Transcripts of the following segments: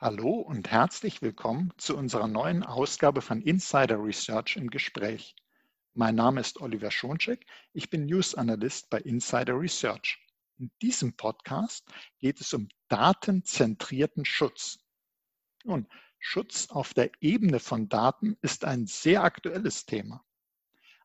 Hallo und herzlich willkommen zu unserer neuen Ausgabe von Insider Research im Gespräch. Mein Name ist Oliver Schoncheck, ich bin News Analyst bei Insider Research. In diesem Podcast geht es um datenzentrierten Schutz. Nun, Schutz auf der Ebene von Daten ist ein sehr aktuelles Thema.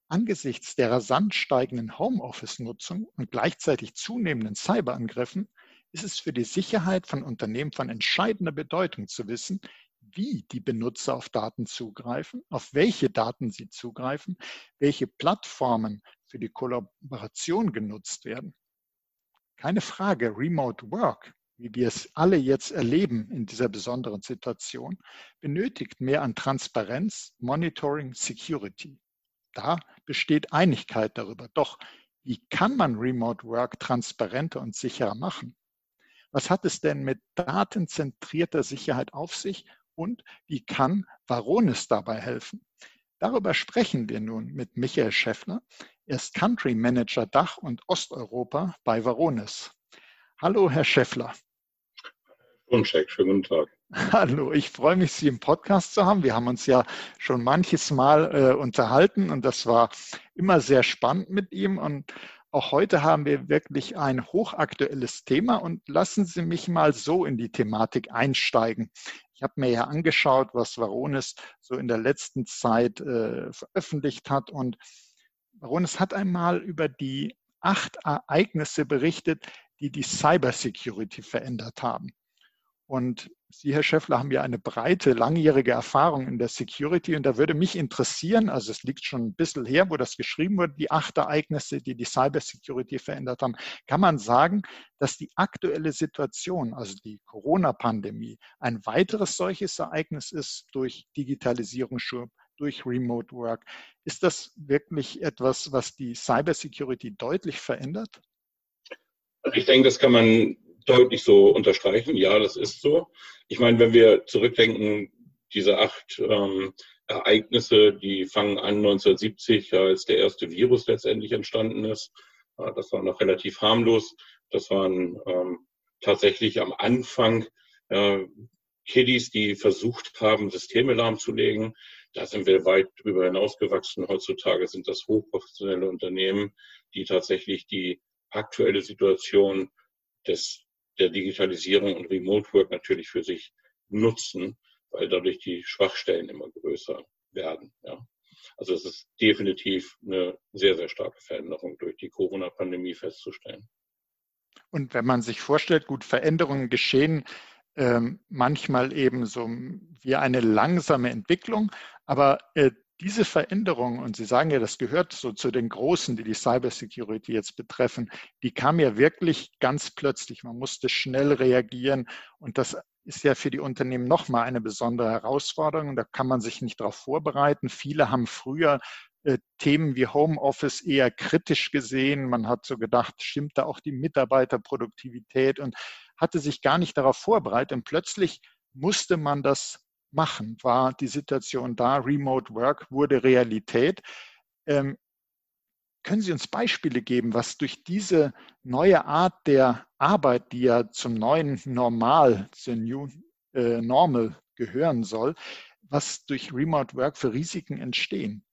Angesichts der rasant steigenden Homeoffice-Nutzung und gleichzeitig zunehmenden Cyberangriffen ist es für die Sicherheit von Unternehmen von entscheidender Bedeutung zu wissen, wie die Benutzer auf Daten zugreifen, auf welche Daten sie zugreifen, welche Plattformen für die Kollaboration genutzt werden. Keine Frage, Remote Work, wie wir es alle jetzt erleben in dieser besonderen Situation, benötigt mehr an Transparenz, Monitoring, Security. Da besteht Einigkeit darüber. Doch wie kann man Remote Work transparenter und sicherer machen? Was hat es denn mit datenzentrierter Sicherheit auf sich und wie kann Varonis dabei helfen? Darüber sprechen wir nun mit Michael Schäffler. Er ist Country Manager Dach und Osteuropa bei Varonis. Hallo, Herr Schäffler. Uncheck, schönen guten Tag. Hallo, ich freue mich, Sie im Podcast zu haben. Wir haben uns ja schon manches Mal äh, unterhalten und das war immer sehr spannend mit ihm. Und auch heute haben wir wirklich ein hochaktuelles Thema und lassen Sie mich mal so in die Thematik einsteigen. Ich habe mir ja angeschaut, was Varonis so in der letzten Zeit äh, veröffentlicht hat und Varonis hat einmal über die acht Ereignisse berichtet, die die Cybersecurity verändert haben. Und Sie, Herr Schäffler, haben ja eine breite, langjährige Erfahrung in der Security. Und da würde mich interessieren, also es liegt schon ein bisschen her, wo das geschrieben wurde, die acht Ereignisse, die die Cybersecurity verändert haben. Kann man sagen, dass die aktuelle Situation, also die Corona-Pandemie, ein weiteres solches Ereignis ist durch Digitalisierung, durch Remote Work? Ist das wirklich etwas, was die Cybersecurity deutlich verändert? Ich denke, das kann man deutlich so unterstreichen. Ja, das ist so. Ich meine, wenn wir zurückdenken, diese acht ähm, Ereignisse, die fangen an 1970, als der erste Virus letztendlich entstanden ist. Das war noch relativ harmlos. Das waren ähm, tatsächlich am Anfang äh, Kiddies, die versucht haben, Systeme lahmzulegen. Da sind wir weit drüber hinausgewachsen. Heutzutage sind das hochprofessionelle Unternehmen, die tatsächlich die aktuelle Situation des der Digitalisierung und Remote Work natürlich für sich nutzen, weil dadurch die Schwachstellen immer größer werden. Ja. Also es ist definitiv eine sehr, sehr starke Veränderung durch die Corona-Pandemie festzustellen. Und wenn man sich vorstellt, gut, Veränderungen geschehen ähm, manchmal eben so wie eine langsame Entwicklung, aber äh, diese Veränderung, und Sie sagen ja, das gehört so zu den Großen, die die Cybersecurity jetzt betreffen, die kam ja wirklich ganz plötzlich. Man musste schnell reagieren und das ist ja für die Unternehmen nochmal eine besondere Herausforderung. Da kann man sich nicht darauf vorbereiten. Viele haben früher äh, Themen wie Homeoffice eher kritisch gesehen. Man hat so gedacht, stimmt da auch die Mitarbeiterproduktivität und hatte sich gar nicht darauf vorbereitet. Und plötzlich musste man das machen, war die Situation da. Remote Work wurde Realität. Ähm, können Sie uns Beispiele geben, was durch diese neue Art der Arbeit, die ja zum neuen Normal, zur New äh, Normal gehören soll, was durch Remote Work für Risiken entstehen?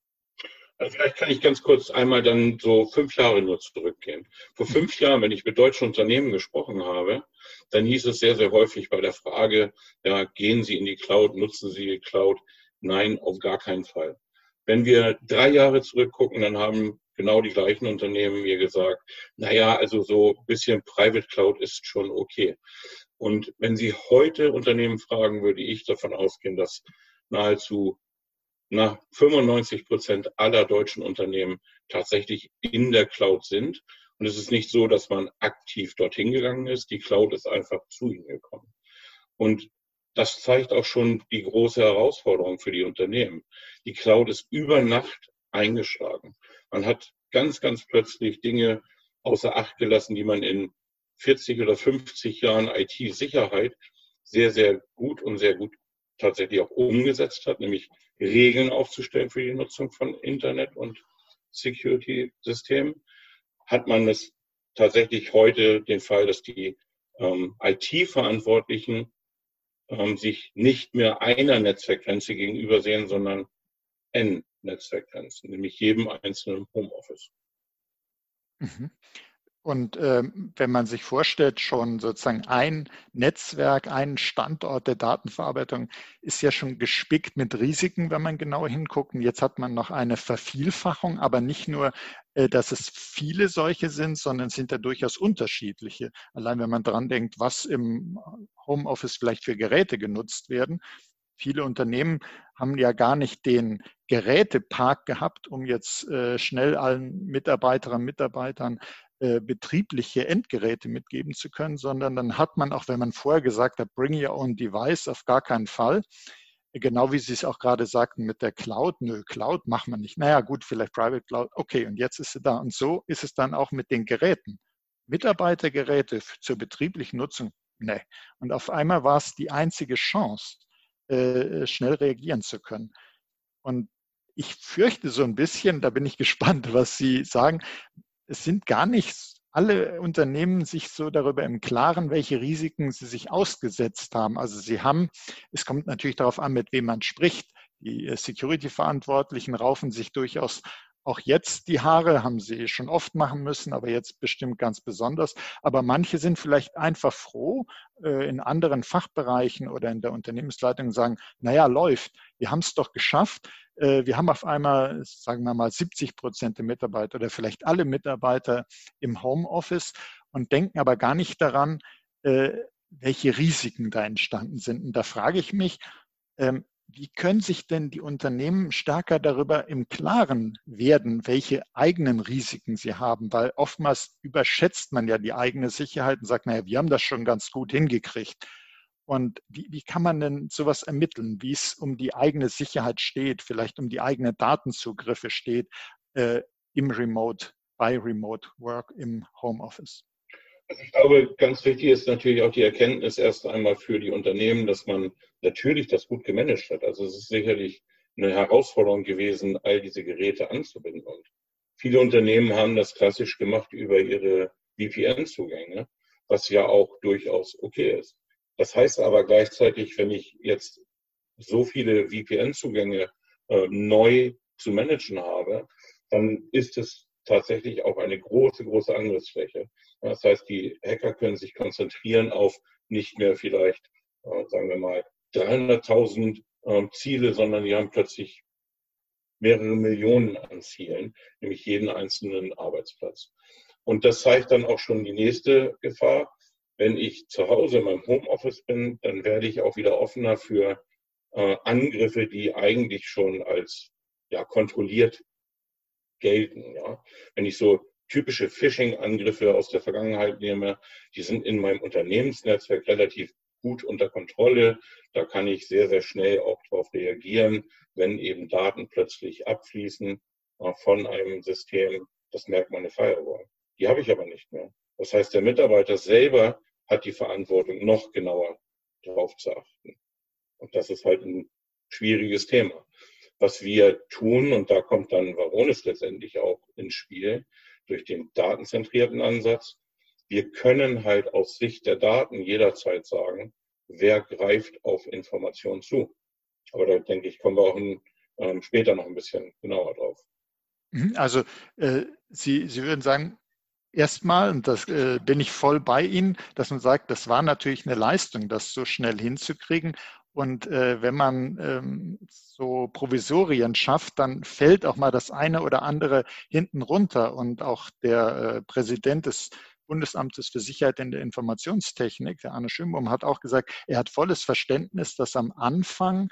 Also vielleicht kann ich ganz kurz einmal dann so fünf Jahre nur zurückgehen. Vor fünf Jahren, wenn ich mit deutschen Unternehmen gesprochen habe, dann hieß es sehr, sehr häufig bei der Frage, ja, gehen Sie in die Cloud, nutzen Sie die Cloud? Nein, auf gar keinen Fall. Wenn wir drei Jahre zurückgucken, dann haben genau die gleichen Unternehmen mir gesagt, naja, also so ein bisschen Private Cloud ist schon okay. Und wenn Sie heute Unternehmen fragen, würde ich davon ausgehen, dass nahezu na, 95 Prozent aller deutschen Unternehmen tatsächlich in der Cloud sind. Und es ist nicht so, dass man aktiv dorthin gegangen ist. Die Cloud ist einfach zu ihnen gekommen. Und das zeigt auch schon die große Herausforderung für die Unternehmen. Die Cloud ist über Nacht eingeschlagen. Man hat ganz, ganz plötzlich Dinge außer Acht gelassen, die man in 40 oder 50 Jahren IT-Sicherheit sehr, sehr gut und sehr gut tatsächlich auch umgesetzt hat, nämlich Regeln aufzustellen für die Nutzung von Internet und Security-Systemen, hat man es tatsächlich heute den Fall, dass die ähm, IT-Verantwortlichen ähm, sich nicht mehr einer Netzwerkgrenze gegenüber sehen, sondern N Netzwerkgrenzen, nämlich jedem einzelnen Homeoffice. Mhm. Und ähm, wenn man sich vorstellt, schon sozusagen ein Netzwerk, ein Standort der Datenverarbeitung ist ja schon gespickt mit Risiken, wenn man genau hinguckt. Und jetzt hat man noch eine Vervielfachung, aber nicht nur, äh, dass es viele solche sind, sondern es sind ja durchaus unterschiedliche. Allein wenn man dran denkt, was im Homeoffice vielleicht für Geräte genutzt werden. Viele Unternehmen haben ja gar nicht den Gerätepark gehabt, um jetzt äh, schnell allen Mitarbeiterinnen und Mitarbeitern äh, betriebliche Endgeräte mitgeben zu können, sondern dann hat man, auch wenn man vorher gesagt hat, bring your own device, auf gar keinen Fall. Genau wie Sie es auch gerade sagten mit der Cloud, nö, Cloud macht man nicht. Naja, gut, vielleicht Private Cloud, okay, und jetzt ist sie da. Und so ist es dann auch mit den Geräten. Mitarbeitergeräte zur betrieblichen Nutzung, ne. Und auf einmal war es die einzige Chance, äh, schnell reagieren zu können. Und ich fürchte so ein bisschen, da bin ich gespannt, was Sie sagen, es sind gar nicht alle Unternehmen sich so darüber im Klaren, welche Risiken sie sich ausgesetzt haben. Also sie haben, es kommt natürlich darauf an, mit wem man spricht. Die äh, Security-Verantwortlichen raufen sich durchaus auch jetzt die Haare, haben sie schon oft machen müssen, aber jetzt bestimmt ganz besonders. Aber manche sind vielleicht einfach froh, äh, in anderen Fachbereichen oder in der Unternehmensleitung sagen, naja, läuft, wir haben es doch geschafft. Äh, wir haben auf einmal, sagen wir mal, 70 Prozent der Mitarbeiter oder vielleicht alle Mitarbeiter im Homeoffice und denken aber gar nicht daran, äh, welche Risiken da entstanden sind. Und da frage ich mich, ähm, wie können sich denn die Unternehmen stärker darüber im Klaren werden, welche eigenen Risiken sie haben? Weil oftmals überschätzt man ja die eigene Sicherheit und sagt, naja, wir haben das schon ganz gut hingekriegt. Und wie, wie kann man denn sowas ermitteln, wie es um die eigene Sicherheit steht, vielleicht um die eigenen Datenzugriffe steht äh, im Remote, bei Remote Work im Homeoffice? Also ich glaube, ganz wichtig ist natürlich auch die Erkenntnis erst einmal für die Unternehmen, dass man natürlich das gut gemanagt hat. Also es ist sicherlich eine Herausforderung gewesen, all diese Geräte anzubinden. Und viele Unternehmen haben das klassisch gemacht über ihre VPN-Zugänge, was ja auch durchaus okay ist. Das heißt aber gleichzeitig, wenn ich jetzt so viele VPN-Zugänge äh, neu zu managen habe, dann ist es tatsächlich auch eine große, große Angriffsfläche. Das heißt, die Hacker können sich konzentrieren auf nicht mehr vielleicht, äh, sagen wir mal, 300.000 äh, Ziele, sondern die haben plötzlich mehrere Millionen an Zielen, nämlich jeden einzelnen Arbeitsplatz. Und das zeigt dann auch schon die nächste Gefahr. Wenn ich zu Hause in meinem Homeoffice bin, dann werde ich auch wieder offener für äh, Angriffe, die eigentlich schon als ja, kontrolliert gelten. Ja. Wenn ich so typische Phishing-Angriffe aus der Vergangenheit nehme, die sind in meinem Unternehmensnetzwerk relativ gut unter Kontrolle. Da kann ich sehr, sehr schnell auch darauf reagieren, wenn eben Daten plötzlich abfließen äh, von einem System. Das merkt meine Firewall. Die habe ich aber nicht mehr. Das heißt, der Mitarbeiter selber hat die Verantwortung, noch genauer darauf zu achten. Und das ist halt ein schwieriges Thema was wir tun, und da kommt dann Varonis letztendlich auch ins Spiel, durch den datenzentrierten Ansatz. Wir können halt aus Sicht der Daten jederzeit sagen, wer greift auf Informationen zu. Aber da denke ich, kommen wir auch in, ähm, später noch ein bisschen genauer drauf. Mhm, also äh, Sie, Sie würden sagen, erstmal, und das äh, bin ich voll bei Ihnen, dass man sagt, das war natürlich eine Leistung, das so schnell hinzukriegen. Und äh, wenn man ähm, so Provisorien schafft, dann fällt auch mal das eine oder andere hinten runter. Und auch der äh, Präsident des Bundesamtes für Sicherheit in der Informationstechnik, der Arne Schönbaum, hat auch gesagt, er hat volles Verständnis, dass am Anfang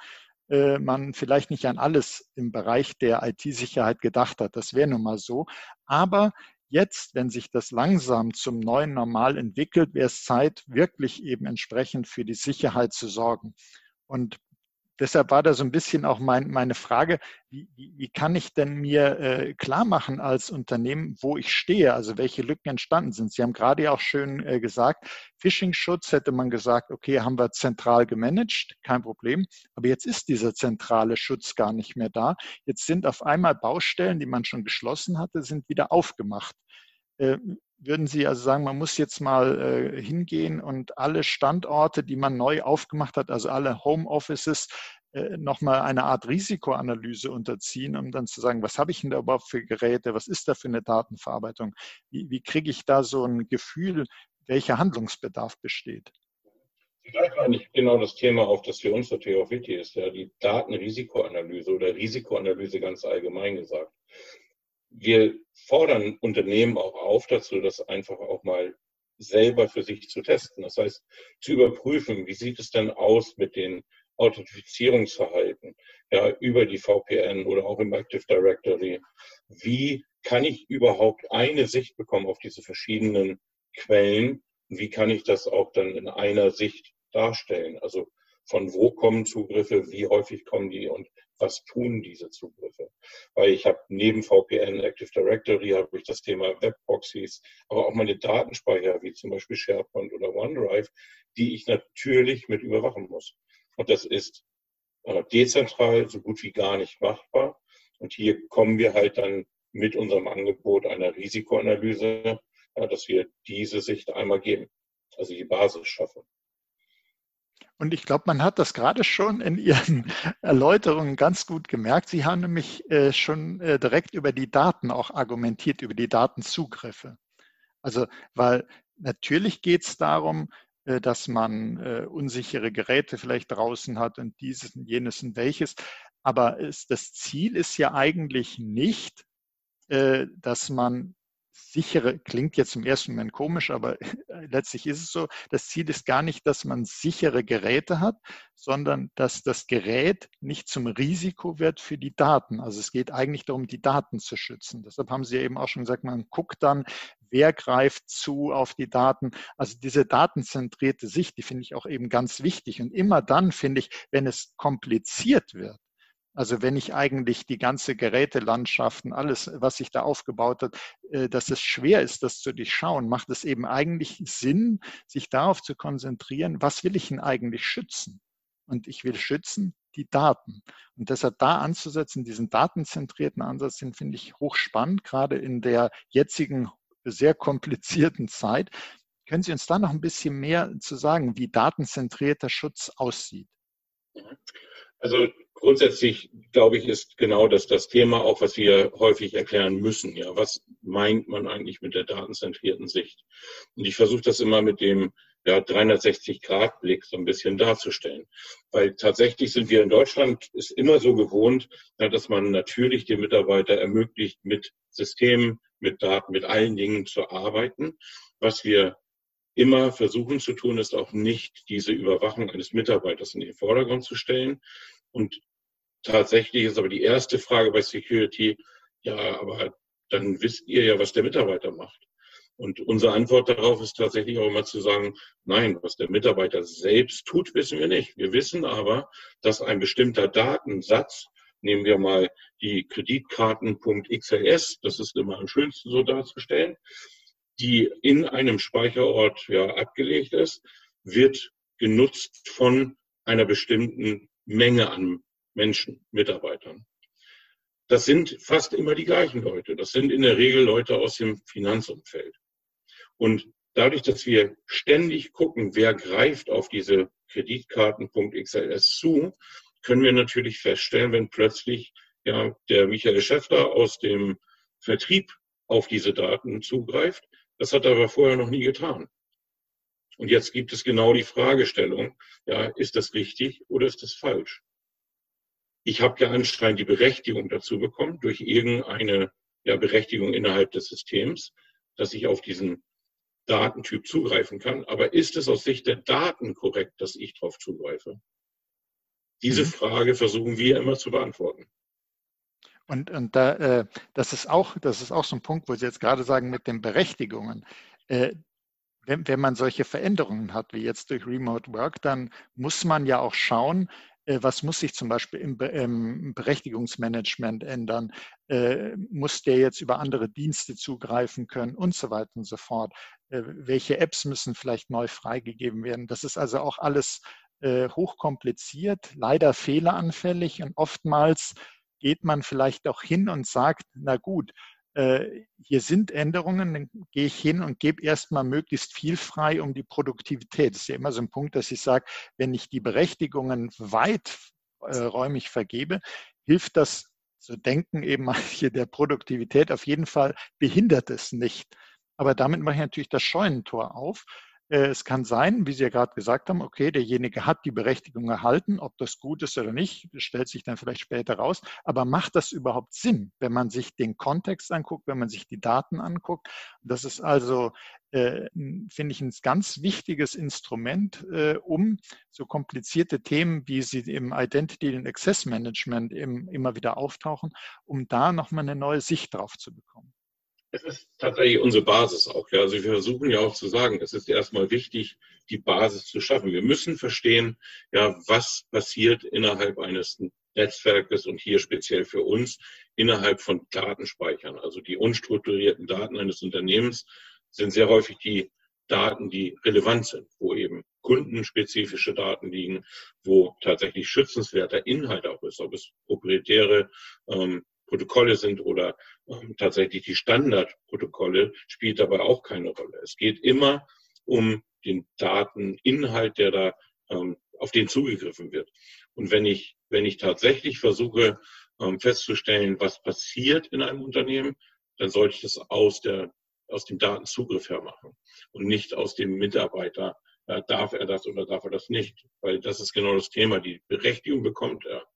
äh, man vielleicht nicht an alles im Bereich der IT-Sicherheit gedacht hat. Das wäre nun mal so. Aber Jetzt, wenn sich das langsam zum neuen Normal entwickelt, wäre es Zeit, wirklich eben entsprechend für die Sicherheit zu sorgen. Und deshalb war da so ein bisschen auch mein, meine Frage, wie, wie, kann ich denn mir äh, klar machen als Unternehmen, wo ich stehe, also welche Lücken entstanden sind. Sie haben gerade ja auch schön äh, gesagt, Phishing-Schutz hätte man gesagt, okay, haben wir zentral gemanagt, kein Problem. Aber jetzt ist dieser zentrale Schutz gar nicht mehr da. Jetzt sind auf einmal Baustellen, die man schon geschlossen hatte, sind wieder aufgemacht. Äh, würden Sie also sagen, man muss jetzt mal äh, hingehen und alle Standorte, die man neu aufgemacht hat, also alle Homeoffices, äh, nochmal eine Art Risikoanalyse unterziehen, um dann zu sagen, was habe ich denn da überhaupt für Geräte, was ist da für eine Datenverarbeitung, wie, wie kriege ich da so ein Gefühl, welcher Handlungsbedarf besteht? Sie greifen eigentlich genau das Thema auf, das für uns natürlich auch wichtig ist, ja, die Datenrisikoanalyse oder Risikoanalyse ganz allgemein gesagt. Wir fordern Unternehmen auch auf dazu, das einfach auch mal selber für sich zu testen. Das heißt, zu überprüfen, wie sieht es denn aus mit den Authentifizierungsverhalten ja, über die VPN oder auch im Active Directory. Wie kann ich überhaupt eine Sicht bekommen auf diese verschiedenen Quellen? Wie kann ich das auch dann in einer Sicht darstellen? Also von wo kommen Zugriffe, wie häufig kommen die und was tun diese Zugriffe? Weil ich habe neben VPN, Active Directory, habe ich das Thema Webproxys, aber auch meine Datenspeicher, wie zum Beispiel SharePoint oder OneDrive, die ich natürlich mit überwachen muss. Und das ist äh, dezentral so gut wie gar nicht machbar. Und hier kommen wir halt dann mit unserem Angebot einer Risikoanalyse, dass wir diese Sicht einmal geben, also die Basis schaffen. Und ich glaube, man hat das gerade schon in Ihren Erläuterungen ganz gut gemerkt. Sie haben nämlich äh, schon äh, direkt über die Daten auch argumentiert, über die Datenzugriffe. Also, weil natürlich geht es darum, äh, dass man unsichere Geräte vielleicht draußen hat und dieses und jenes und welches. Aber es, das Ziel ist ja eigentlich nicht, dass man sichere, klingt jetzt im ersten Moment komisch, aber letztlich ist es so, das Ziel ist gar nicht, dass man sichere Geräte hat, sondern dass das Gerät nicht zum Risiko wird für die Daten. Also es geht eigentlich darum, die Daten zu schützen. Deshalb haben Sie ja eben auch schon gesagt, man guckt dann, wer greift zu auf die Daten. Also diese datenzentrierte Sicht, die finde ich auch eben ganz wichtig. Und immer dann finde ich, wenn es kompliziert wird, also wenn ich eigentlich die ganze Gerätelandschaften, alles, was sich da aufgebaut hat, äh, dass es schwer ist, das zu durchschauen, macht es eben eigentlich Sinn, sich darauf zu konzentrieren, was will ich denn eigentlich schützen? Und ich will schützen die Daten. Und deshalb da anzusetzen, diesen datenzentrierten Ansatz, den finde ich hochspannend, gerade in der jetzigen sehr komplizierten Zeit. Können Sie uns da noch ein bisschen mehr zu sagen, wie datenzentrierter Schutz aussieht? Also grundsätzlich, glaube ich, ist genau das das Thema, auch was wir häufig erklären müssen. Ja, was meint man eigentlich mit der datenzentrierten Sicht? Und ich versuche das immer mit dem ja, 360-Grad-Blick so ein bisschen darzustellen. Weil tatsächlich sind wir in Deutschland ist immer so gewohnt, ja, dass man natürlich den Mitarbeiter ermöglicht, mit Systemen, mit Daten, mit allen Dingen zu arbeiten. Was wir immer versuchen zu tun, ist auch nicht diese Überwachung eines Mitarbeiters in den Vordergrund zu stellen. Und tatsächlich ist aber die erste Frage bei Security, ja, aber dann wisst ihr ja, was der Mitarbeiter macht. Und unsere Antwort darauf ist tatsächlich auch immer zu sagen, nein, was der Mitarbeiter selbst tut, wissen wir nicht. Wir wissen aber, dass ein bestimmter Datensatz, nehmen wir mal die Kreditkarten.xls, das ist immer am schönsten so darzustellen, die in einem Speicherort ja, abgelegt ist, wird genutzt von einer bestimmten Menge an Menschen, Mitarbeitern. Das sind fast immer die gleichen Leute. Das sind in der Regel Leute aus dem Finanzumfeld. Und dadurch, dass wir ständig gucken, wer greift auf diese Kreditkarten.xls zu, können wir natürlich feststellen, wenn plötzlich ja, der Michael Schäffler aus dem Vertrieb auf diese Daten zugreift. Das hat er aber vorher noch nie getan. Und jetzt gibt es genau die Fragestellung, ja, ist das richtig oder ist das falsch? Ich habe ja anscheinend die Berechtigung dazu bekommen, durch irgendeine ja, Berechtigung innerhalb des Systems, dass ich auf diesen Datentyp zugreifen kann. Aber ist es aus Sicht der Daten korrekt, dass ich darauf zugreife? Diese mhm. Frage versuchen wir immer zu beantworten. Und, und da, äh, das, ist auch, das ist auch so ein Punkt, wo Sie jetzt gerade sagen, mit den Berechtigungen. Äh, wenn, wenn man solche Veränderungen hat, wie jetzt durch Remote Work, dann muss man ja auch schauen, was muss sich zum Beispiel im, im Berechtigungsmanagement ändern? Äh, muss der jetzt über andere Dienste zugreifen können und so weiter und so fort? Äh, welche Apps müssen vielleicht neu freigegeben werden? Das ist also auch alles hochkompliziert, leider fehleranfällig und oftmals geht man vielleicht auch hin und sagt, na gut, äh, hier sind Änderungen, dann gehe ich hin und gebe erstmal möglichst viel frei um die Produktivität. Das ist ja immer so ein Punkt, dass ich sage, wenn ich die Berechtigungen weiträumig äh, vergebe, hilft das, so denken eben hier der Produktivität auf jeden Fall, behindert es nicht. Aber damit mache ich natürlich das Scheunentor auf es kann sein, wie Sie ja gerade gesagt haben, okay, derjenige hat die Berechtigung erhalten, ob das gut ist oder nicht, stellt sich dann vielleicht später raus. Aber macht das überhaupt Sinn, wenn man sich den Kontext anguckt, wenn man sich die Daten anguckt? Das ist also, äh, finde ich, ein ganz wichtiges Instrument, äh, um so komplizierte Themen, wie sie im Identity and Access Management eben immer wieder auftauchen, um da nochmal eine neue Sicht drauf zu bekommen. Es ist tatsächlich unsere Basis auch. Ja. Also wir versuchen ja auch zu sagen, es ist erstmal wichtig, die Basis zu schaffen. Wir müssen verstehen, ja, was passiert innerhalb eines Netzwerkes und hier speziell für uns innerhalb von Datenspeichern. Also die unstrukturierten Daten eines Unternehmens sind sehr häufig die Daten, die relevant sind, wo eben kundenspezifische Daten liegen, wo tatsächlich schützenswerter Inhalt auch ist, ob es proprietäre ähm, Protokolle sind oder ähm, tatsächlich die Standardprotokolle, spielt dabei auch keine Rolle. Es geht immer um den Dateninhalt, der da ähm, auf den zugegriffen wird. Und wenn ich, wenn ich tatsächlich versuche ähm, festzustellen, was passiert in einem Unternehmen, dann sollte ich das aus der aus dem Datenzugriff her machen und nicht aus dem Mitarbeiter. Äh, darf er das oder darf er das nicht? Weil das ist genau das Thema. Die Berechtigung bekommt er.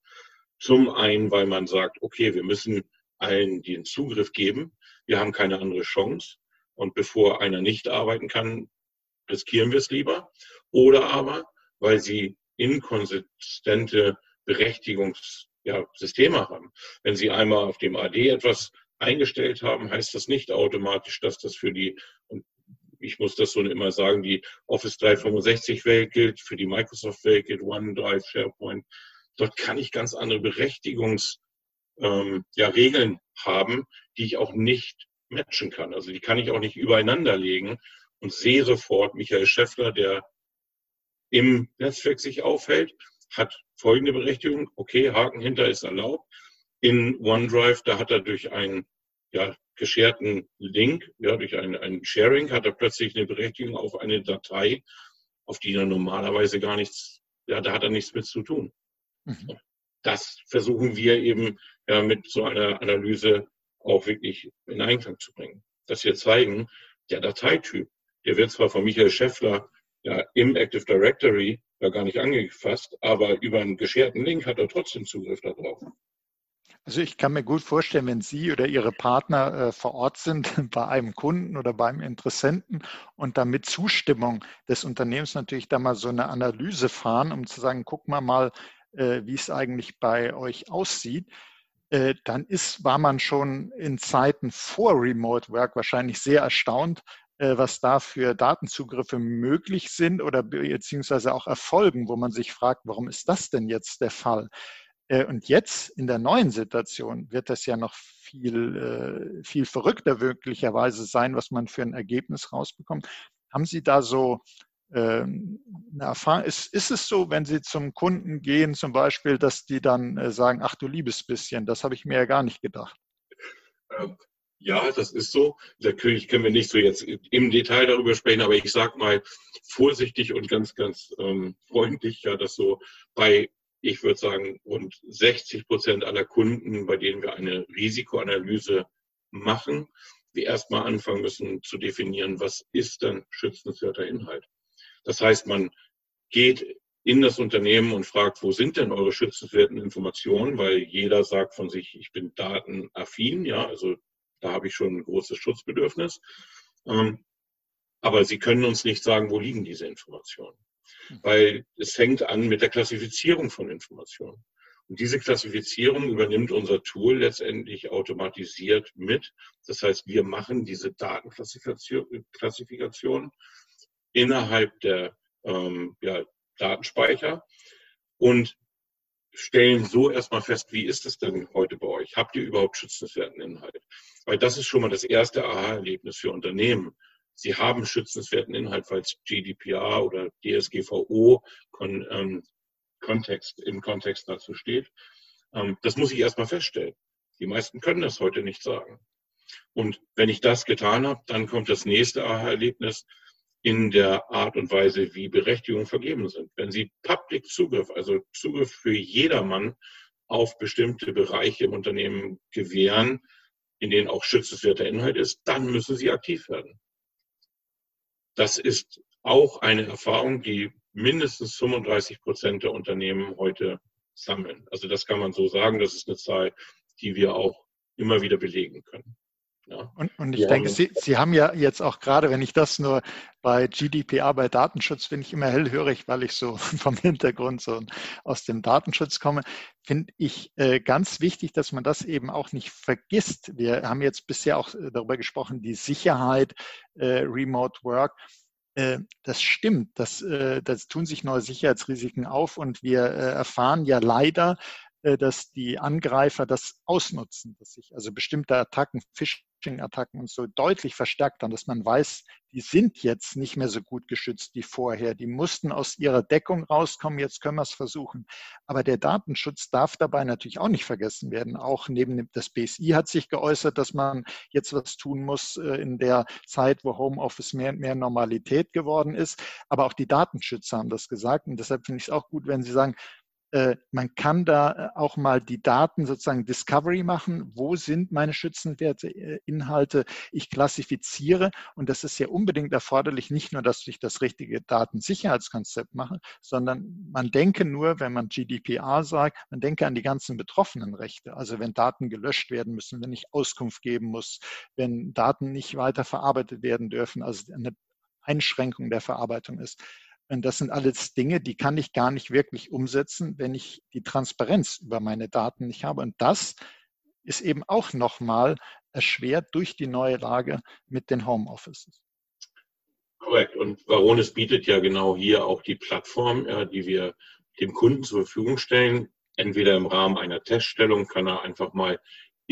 Zum einen, weil man sagt, okay, wir müssen allen den Zugriff geben. Wir haben keine andere Chance. Und bevor einer nicht arbeiten kann, riskieren wir es lieber. Oder aber, weil sie inkonsistente Berechtigungssysteme ja, haben. Wenn Sie einmal auf dem AD etwas eingestellt haben, heißt das nicht automatisch, dass das für die, und ich muss das so immer sagen, die Office 365 Welt gilt, für die Microsoft Welt gilt, OneDrive, SharePoint, Dort kann ich ganz andere Berechtigungsregeln ähm, ja, haben, die ich auch nicht matchen kann. Also die kann ich auch nicht übereinander legen und sehe sofort, Michael Schäffler, der im Netzwerk sich aufhält, hat folgende Berechtigung. Okay, Haken hinter ist erlaubt. In OneDrive, da hat er durch einen ja, gescherten Link, ja, durch ein, ein Sharing, hat er plötzlich eine Berechtigung auf eine Datei, auf die er normalerweise gar nichts, ja, da hat er nichts mit zu tun. Mhm. Das versuchen wir eben ja, mit so einer Analyse auch wirklich in Einklang zu bringen. Dass wir zeigen, der Dateityp, der wird zwar von Michael Schäffler ja, im Active Directory ja gar nicht angefasst, aber über einen gescherten Link hat er trotzdem Zugriff darauf. Also ich kann mir gut vorstellen, wenn Sie oder Ihre Partner äh, vor Ort sind bei einem Kunden oder beim Interessenten und dann mit Zustimmung des Unternehmens natürlich da mal so eine Analyse fahren, um zu sagen, guck mal mal, äh, wie es eigentlich bei euch aussieht, äh, dann ist, war man schon in Zeiten vor Remote Work wahrscheinlich sehr erstaunt, äh, was da für Datenzugriffe möglich sind oder beziehungsweise auch erfolgen, wo man sich fragt, warum ist das denn jetzt der Fall? Und jetzt in der neuen Situation wird das ja noch viel, viel verrückter möglicherweise sein, was man für ein Ergebnis rausbekommt. Haben Sie da so ähm, Erfahrung. Ist, ist es so, wenn Sie zum Kunden gehen, zum Beispiel, dass die dann äh, sagen, ach du liebes bisschen, das habe ich mir ja gar nicht gedacht? Ähm, ja, das ist so. Natürlich können wir nicht so jetzt im Detail darüber sprechen, aber ich sage mal vorsichtig und ganz, ganz ähm, freundlich, ja, dass so bei, ich würde sagen, rund 60 Prozent aller Kunden, bei denen wir eine Risikoanalyse machen, wir erstmal anfangen müssen zu definieren, was ist denn schützenswerter Inhalt. Das heißt, man geht in das Unternehmen und fragt, wo sind denn eure schützenswerten Informationen? Weil jeder sagt von sich, ich bin datenaffin, ja, also da habe ich schon ein großes Schutzbedürfnis. Ähm, aber sie können uns nicht sagen, wo liegen diese Informationen. Hm. Weil es fängt an mit der Klassifizierung von Informationen. Und diese Klassifizierung übernimmt unser Tool letztendlich automatisiert mit. Das heißt, wir machen diese Datenklassifikation innerhalb der ähm, ja, Datenspeicher und stellen so erstmal fest, wie ist es denn heute bei euch? Habt ihr überhaupt schützenswerten Inhalt? Weil das ist schon mal das erste Aha-Erlebnis für Unternehmen. Sie haben schützenswerten Inhalt, es GDPR oder DSGVO kon, ähm, Kontext, im Kontext dazu steht. Ähm, das muss ich erstmal feststellen. Die meisten können das heute nicht sagen. Und wenn ich das getan habe, dann kommt das nächste Aha-Erlebnis in der Art und Weise, wie Berechtigungen vergeben sind. Wenn Sie Public Zugriff, also Zugriff für jedermann auf bestimmte Bereiche im Unternehmen gewähren, in denen auch schützenswerter Inhalt ist, dann müssen Sie aktiv werden. Das ist auch eine Erfahrung, die mindestens 35 Prozent der Unternehmen heute sammeln. Also das kann man so sagen. Das ist eine Zahl, die wir auch immer wieder belegen können. Ja. Und, und, ich ja. denke, Sie, Sie haben ja jetzt auch gerade, wenn ich das nur bei GDPR, bei Datenschutz, bin ich immer hellhörig, weil ich so vom Hintergrund so aus dem Datenschutz komme, finde ich äh, ganz wichtig, dass man das eben auch nicht vergisst. Wir haben jetzt bisher auch äh, darüber gesprochen, die Sicherheit, äh, Remote Work. Äh, das stimmt, das, äh, das tun sich neue Sicherheitsrisiken auf und wir erfahren ja leider, dass die Angreifer das ausnutzen, dass sich also bestimmte Attacken, Fisch Phishing-Attacken und so deutlich verstärkt haben, dass man weiß, die sind jetzt nicht mehr so gut geschützt wie vorher. Die mussten aus ihrer Deckung rauskommen, jetzt können wir es versuchen. Aber der Datenschutz darf dabei natürlich auch nicht vergessen werden. Auch neben dem, das BSI hat sich geäußert, dass man jetzt was tun muss äh, in der Zeit, wo Homeoffice mehr und mehr Normalität geworden ist. Aber auch die Datenschützer haben das gesagt. Und deshalb finde ich es auch gut, wenn Sie sagen, man kann da äh, auch mal die Daten sozusagen Discovery machen. Wo sind meine schützenwerte äh, Inhalte? Ich klassifiziere und das ist ja unbedingt erforderlich, nicht nur, dass ich das richtige Datensicherheitskonzept mache, sondern man denke nur, wenn man GDPR sagt, man denke an die ganzen betroffenen Rechte. Also wenn Daten gelöscht werden müssen, wenn ich Auskunft geben muss, wenn Daten nicht weiter verarbeitet werden dürfen, also eine Einschränkung der Verarbeitung ist. Und das sind alles Dinge, die kann ich gar nicht wirklich umsetzen, wenn ich die Transparenz über meine Daten nicht habe. Und das ist eben auch nochmal erschwert durch die neue Lage mit den Homeoffices. Korrekt. Und Varonis bietet ja genau hier auch die Plattform, ja, die wir dem Kunden zur Verfügung stellen. Entweder im Rahmen einer Teststellung kann er einfach mal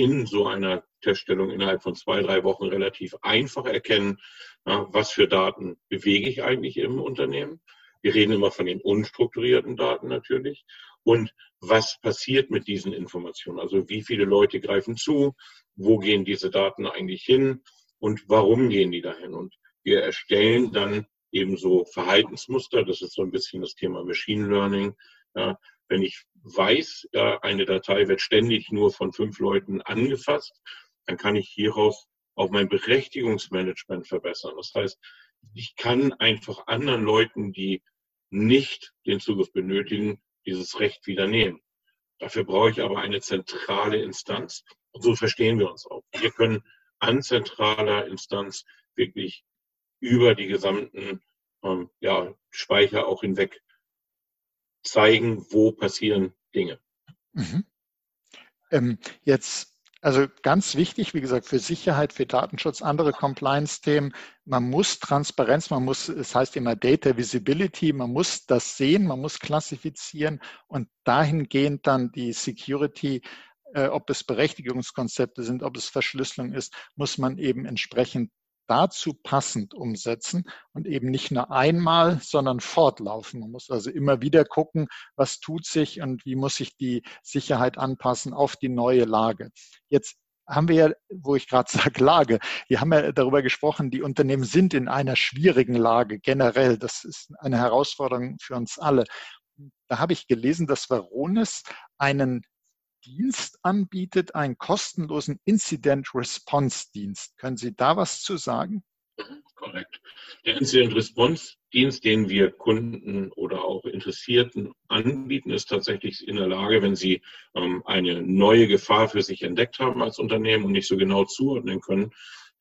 in so einer Teststellung innerhalb von zwei, drei Wochen relativ einfach erkennen, ja, was für Daten bewege ich eigentlich im Unternehmen. Wir reden immer von den unstrukturierten Daten natürlich. Und was passiert mit diesen Informationen? Also wie viele Leute greifen zu? Wo gehen diese Daten eigentlich hin? Und warum gehen die dahin? Und wir erstellen dann eben so Verhaltensmuster. Das ist so ein bisschen das Thema Machine Learning. Ja, wenn ich weiß, ja, eine Datei wird ständig nur von fünf Leuten angefasst, dann kann ich hieraus auch mein Berechtigungsmanagement verbessern. Das heißt, ich kann einfach anderen Leuten, die nicht den Zugriff benötigen, dieses Recht wieder nehmen. Dafür brauche ich aber eine zentrale Instanz. Und so verstehen wir uns auch. Wir können an zentraler Instanz wirklich über die gesamten ähm, ja, Speicher auch hinweg zeigen, wo passieren Dinge. Mhm. Ähm, jetzt also ganz wichtig, wie gesagt, für Sicherheit, für Datenschutz, andere Compliance-Themen. Man muss Transparenz, man muss, es heißt immer Data Visibility, man muss das sehen, man muss klassifizieren und dahingehend dann die Security, äh, ob es Berechtigungskonzepte sind, ob es Verschlüsselung ist, muss man eben entsprechend dazu passend umsetzen und eben nicht nur einmal, sondern fortlaufen. Man muss also immer wieder gucken, was tut sich und wie muss sich die Sicherheit anpassen auf die neue Lage. Jetzt haben wir ja, wo ich gerade sage Lage, wir haben ja darüber gesprochen, die Unternehmen sind in einer schwierigen Lage generell. Das ist eine Herausforderung für uns alle. Da habe ich gelesen, dass Varonis einen Dienst anbietet, einen kostenlosen Incident Response Dienst. Können Sie da was zu sagen? Korrekt. Der Incident Response Dienst, den wir Kunden oder auch Interessierten anbieten, ist tatsächlich in der Lage, wenn sie ähm, eine neue Gefahr für sich entdeckt haben als Unternehmen und nicht so genau zuordnen können,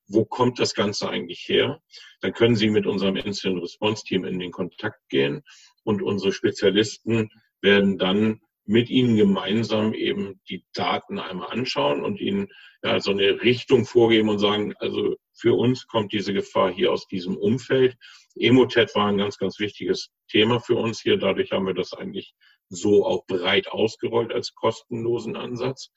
wo kommt das Ganze eigentlich her, dann können Sie mit unserem Incident Response Team in den Kontakt gehen und unsere Spezialisten werden dann mit ihnen gemeinsam eben die Daten einmal anschauen und ihnen ja, so eine Richtung vorgeben und sagen, also für uns kommt diese Gefahr hier aus diesem Umfeld. Emotet war ein ganz, ganz wichtiges Thema für uns hier. Dadurch haben wir das eigentlich so auch breit ausgerollt als kostenlosen Ansatz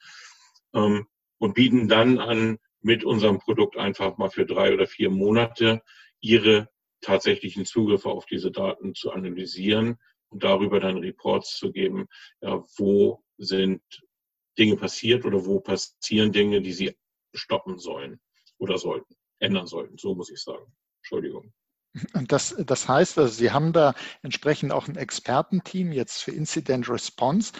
ähm, und bieten dann an, mit unserem Produkt einfach mal für drei oder vier Monate ihre tatsächlichen Zugriffe auf diese Daten zu analysieren und darüber dann Reports zu geben, ja, wo sind Dinge passiert oder wo passieren Dinge, die sie stoppen sollen. oder sollten, ändern sollten. So muss ich sagen. Entschuldigung. Und das, das heißt, also Sie haben da entsprechend auch ein Expertenteam jetzt für Incident Response.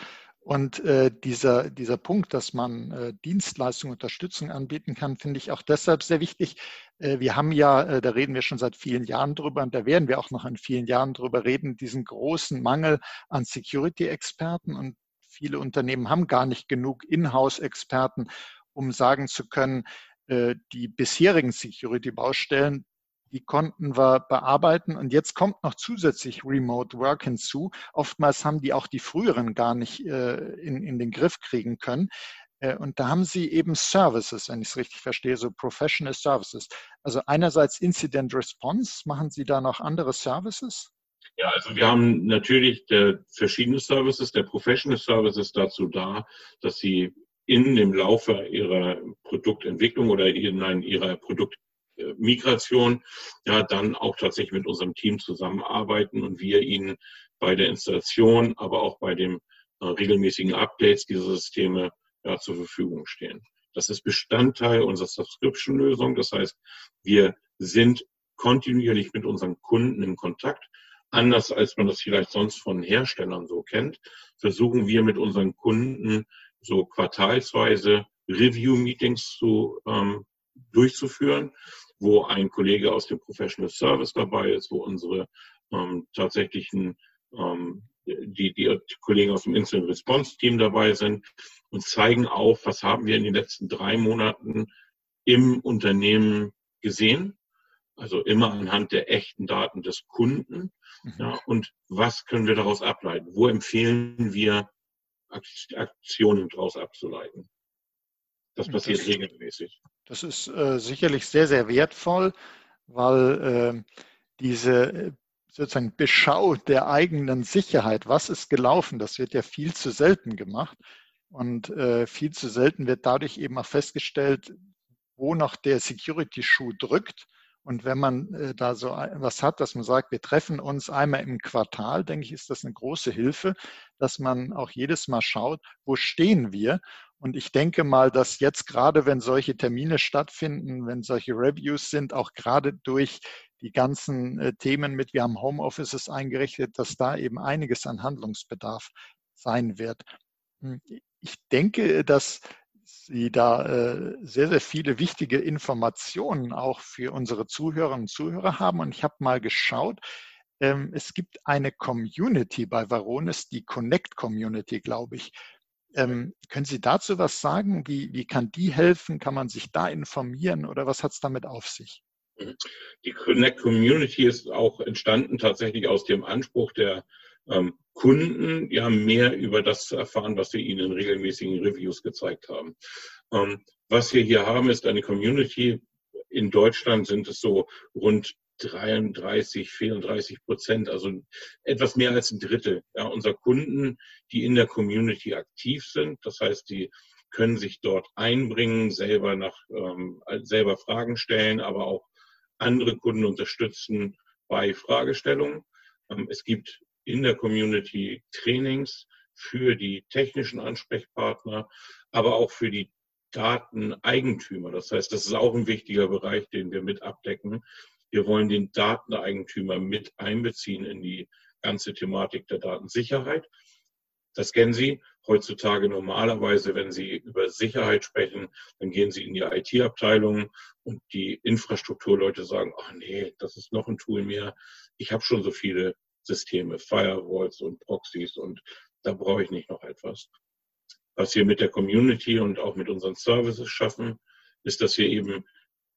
Und äh, dieser, dieser Punkt, dass man äh, Dienstleistungen, Unterstützung anbieten kann, finde ich auch deshalb sehr wichtig. Äh, wir haben ja, äh, da reden wir schon seit vielen Jahren drüber und da werden wir auch noch in vielen Jahren drüber reden, diesen großen Mangel an Security-Experten. Und viele Unternehmen haben gar nicht genug Inhouse-Experten, um sagen zu können, äh, die bisherigen Security-Baustellen, die konnten wir bearbeiten. Und jetzt kommt noch zusätzlich Remote Work hinzu. Oftmals haben die auch die früheren gar nicht äh, in, in den Griff kriegen können. Äh, und da haben sie eben Services, wenn ich es richtig verstehe, so Professional Services. Also einerseits Incident Response, machen Sie da noch andere Services? Ja, also wir haben natürlich verschiedene Services. Der Professional Service ist dazu da, dass Sie in dem Laufe Ihrer Produktentwicklung oder in ihrer Produkt Migration ja dann auch tatsächlich mit unserem Team zusammenarbeiten und wir ihnen bei der Installation, aber auch bei den äh, regelmäßigen Updates dieser Systeme ja, zur Verfügung stehen. Das ist Bestandteil unserer Subscription-Lösung. Das heißt, wir sind kontinuierlich mit unseren Kunden in Kontakt. Anders als man das vielleicht sonst von Herstellern so kennt, versuchen wir mit unseren Kunden so quartalsweise Review-Meetings zu ähm, durchzuführen, wo ein Kollege aus dem Professional Service dabei ist, wo unsere ähm, tatsächlichen ähm, die, die Kollegen aus dem Incident Response Team dabei sind und zeigen auf, was haben wir in den letzten drei Monaten im Unternehmen gesehen. Also immer anhand der echten Daten des Kunden. Mhm. Ja, und was können wir daraus ableiten? Wo empfehlen wir Aktionen daraus abzuleiten? Das passiert das, regelmäßig. Das ist äh, sicherlich sehr, sehr wertvoll, weil äh, diese sozusagen Beschau der eigenen Sicherheit, was ist gelaufen, das wird ja viel zu selten gemacht. Und äh, viel zu selten wird dadurch eben auch festgestellt, wo noch der Security-Schuh drückt. Und wenn man äh, da so was hat, dass man sagt, wir treffen uns einmal im Quartal, denke ich, ist das eine große Hilfe, dass man auch jedes Mal schaut, wo stehen wir und ich denke mal, dass jetzt gerade, wenn solche Termine stattfinden, wenn solche Reviews sind, auch gerade durch die ganzen äh, Themen mit, wir haben Homeoffices eingerichtet, dass da eben einiges an Handlungsbedarf sein wird. Hm, ich denke, dass Sie da äh, sehr, sehr viele wichtige Informationen auch für unsere Zuhörerinnen und Zuhörer haben. Und ich habe mal geschaut, ähm, es gibt eine Community bei Varonis, die Connect Community, glaube ich. Ähm, können Sie dazu was sagen? Wie, wie kann die helfen? Kann man sich da informieren oder was hat es damit auf sich? Die Connect Community ist auch entstanden tatsächlich aus dem Anspruch der ähm, Kunden, ja, mehr über das zu erfahren, was wir ihnen in regelmäßigen Reviews gezeigt haben. Ähm, was wir hier haben, ist eine Community. In Deutschland sind es so rund 33, 34 Prozent, also etwas mehr als ein Drittel ja, unserer Kunden, die in der Community aktiv sind. Das heißt, die können sich dort einbringen, selber nach ähm, selber Fragen stellen, aber auch andere Kunden unterstützen bei Fragestellungen. Ähm, es gibt in der Community Trainings für die technischen Ansprechpartner, aber auch für die Dateneigentümer. Das heißt, das ist auch ein wichtiger Bereich, den wir mit abdecken. Wir wollen den Dateneigentümer mit einbeziehen in die ganze Thematik der Datensicherheit. Das kennen Sie heutzutage normalerweise, wenn Sie über Sicherheit sprechen, dann gehen Sie in die IT-Abteilung und die Infrastrukturleute sagen, ach nee, das ist noch ein Tool mehr. Ich habe schon so viele Systeme, Firewalls und Proxys und da brauche ich nicht noch etwas. Was wir mit der Community und auch mit unseren Services schaffen, ist, dass wir eben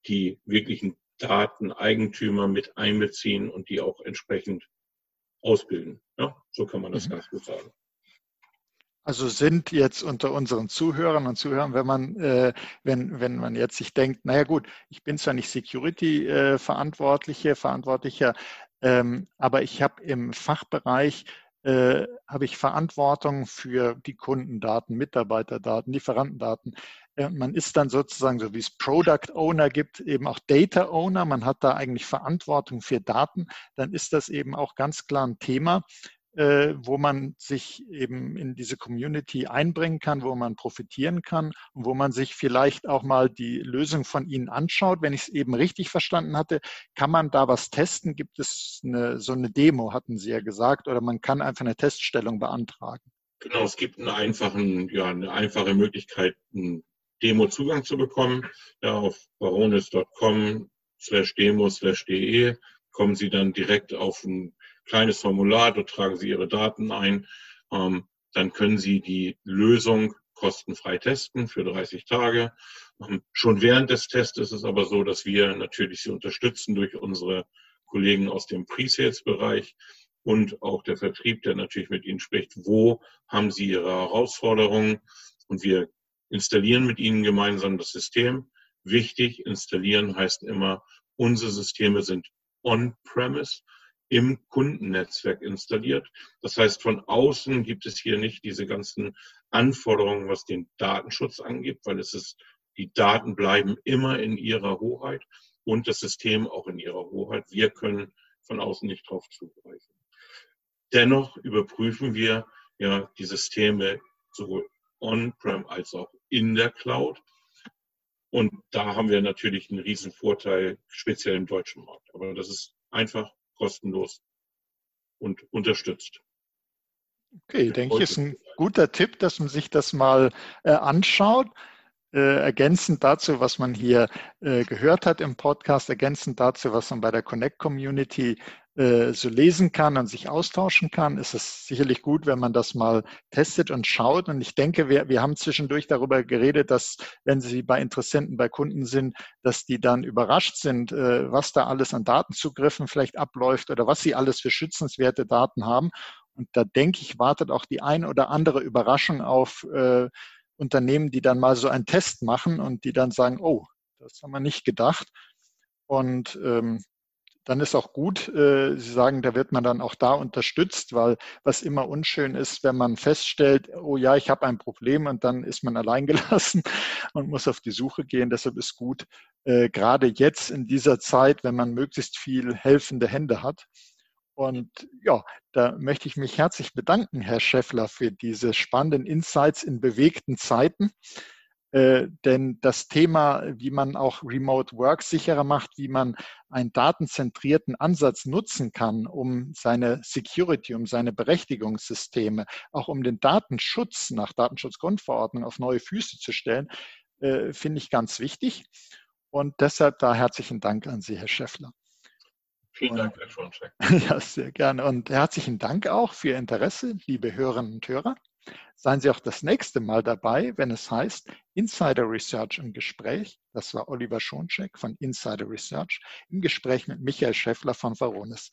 die wirklichen Dateneigentümer mit einbeziehen und die auch entsprechend ausbilden. Ja, so kann man das mhm. ganz gut sagen. Also sind jetzt unter unseren Zuhörern und Zuhörern, wenn man, äh, wenn, wenn man jetzt sich denkt, naja gut, ich bin zwar nicht Security-Verantwortliche, äh, Verantwortlicher, ähm, aber ich habe im Fachbereich äh, habe ich Verantwortung für die Kundendaten, Mitarbeiterdaten, Lieferantendaten. Man ist dann sozusagen, so wie es Product Owner gibt, eben auch Data Owner. Man hat da eigentlich Verantwortung für Daten. Dann ist das eben auch ganz klar ein Thema, äh, wo man sich eben in diese Community einbringen kann, wo man profitieren kann und wo man sich vielleicht auch mal die Lösung von Ihnen anschaut. Wenn ich es eben richtig verstanden hatte, kann man da was testen? Gibt es eine, so eine Demo, hatten Sie ja gesagt, oder man kann einfach eine Teststellung beantragen? Genau, es gibt einen einfachen, ja, eine einfache Möglichkeit, einen Demo-Zugang zu bekommen. Ja, auf baronis.com slash demo slash de kommen Sie dann direkt auf ein kleines Formular, dort tragen Sie Ihre Daten ein. Ähm, dann können Sie die Lösung kostenfrei testen für 30 Tage. Ähm, schon während des Tests ist es aber so, dass wir natürlich Sie unterstützen durch unsere Kollegen aus dem Pre-Sales-Bereich und auch der Vertrieb, der natürlich mit Ihnen spricht. Wo haben Sie Ihre Herausforderungen? Und wir installieren mit Ihnen gemeinsam das System. Wichtig, installieren heißt immer, unsere Systeme sind on-premise im Kundennetzwerk installiert. Das heißt, von außen gibt es hier nicht diese ganzen Anforderungen, was den Datenschutz angeht, weil es ist, die Daten bleiben immer in ihrer Hoheit und das System auch in ihrer Hoheit. Wir können von außen nicht drauf zugreifen. Dennoch überprüfen wir ja die Systeme sowohl on-prem als auch in der Cloud. Und da haben wir natürlich einen riesen Vorteil, speziell im deutschen Markt. Aber das ist einfach kostenlos und unterstützt. Okay, denke ich, ist ein guter Tipp, dass man sich das mal äh, anschaut. Äh, ergänzend dazu, was man hier äh, gehört hat im Podcast, ergänzend dazu, was man bei der Connect Community äh, so lesen kann und sich austauschen kann, ist es sicherlich gut, wenn man das mal testet und schaut. Und ich denke, wir, wir haben zwischendurch darüber geredet, dass wenn Sie bei Interessenten, bei Kunden sind, dass die dann überrascht sind, äh, was da alles an Datenzugriffen vielleicht abläuft oder was sie alles für schützenswerte Daten haben. Und da denke ich, wartet auch die ein oder andere Überraschung auf äh, Unternehmen, die dann mal so einen Test machen und die dann sagen, oh, das haben wir nicht gedacht. Und ähm, dann ist auch gut, äh, Sie sagen, da wird man dann auch da unterstützt, weil was immer unschön ist, wenn man feststellt, oh ja, ich habe ein Problem und dann ist man alleingelassen und muss auf die Suche gehen. Deshalb ist gut, äh, gerade jetzt in dieser Zeit, wenn man möglichst viel helfende Hände hat. Und ja, da möchte ich mich herzlich bedanken, Herr Schäffler, für diese spannenden Insights in bewegten Zeiten. Äh, denn das Thema, wie man auch Remote Work sicherer macht, wie man einen datenzentrierten Ansatz nutzen kann, um seine Security, um seine Berechtigungssysteme, auch um den Datenschutz nach Datenschutzgrundverordnung auf neue Füße zu stellen, äh, finde ich ganz wichtig. Und deshalb da herzlichen Dank an Sie, Herr Schäffler. Vielen Dank, Herr Schoncheck. Ja, sehr gerne. Und herzlichen Dank auch für Ihr Interesse, liebe Hörerinnen und Hörer. Seien Sie auch das nächste Mal dabei, wenn es heißt Insider Research im Gespräch. Das war Oliver Schoncheck von Insider Research im Gespräch mit Michael Schäffler von Varonis.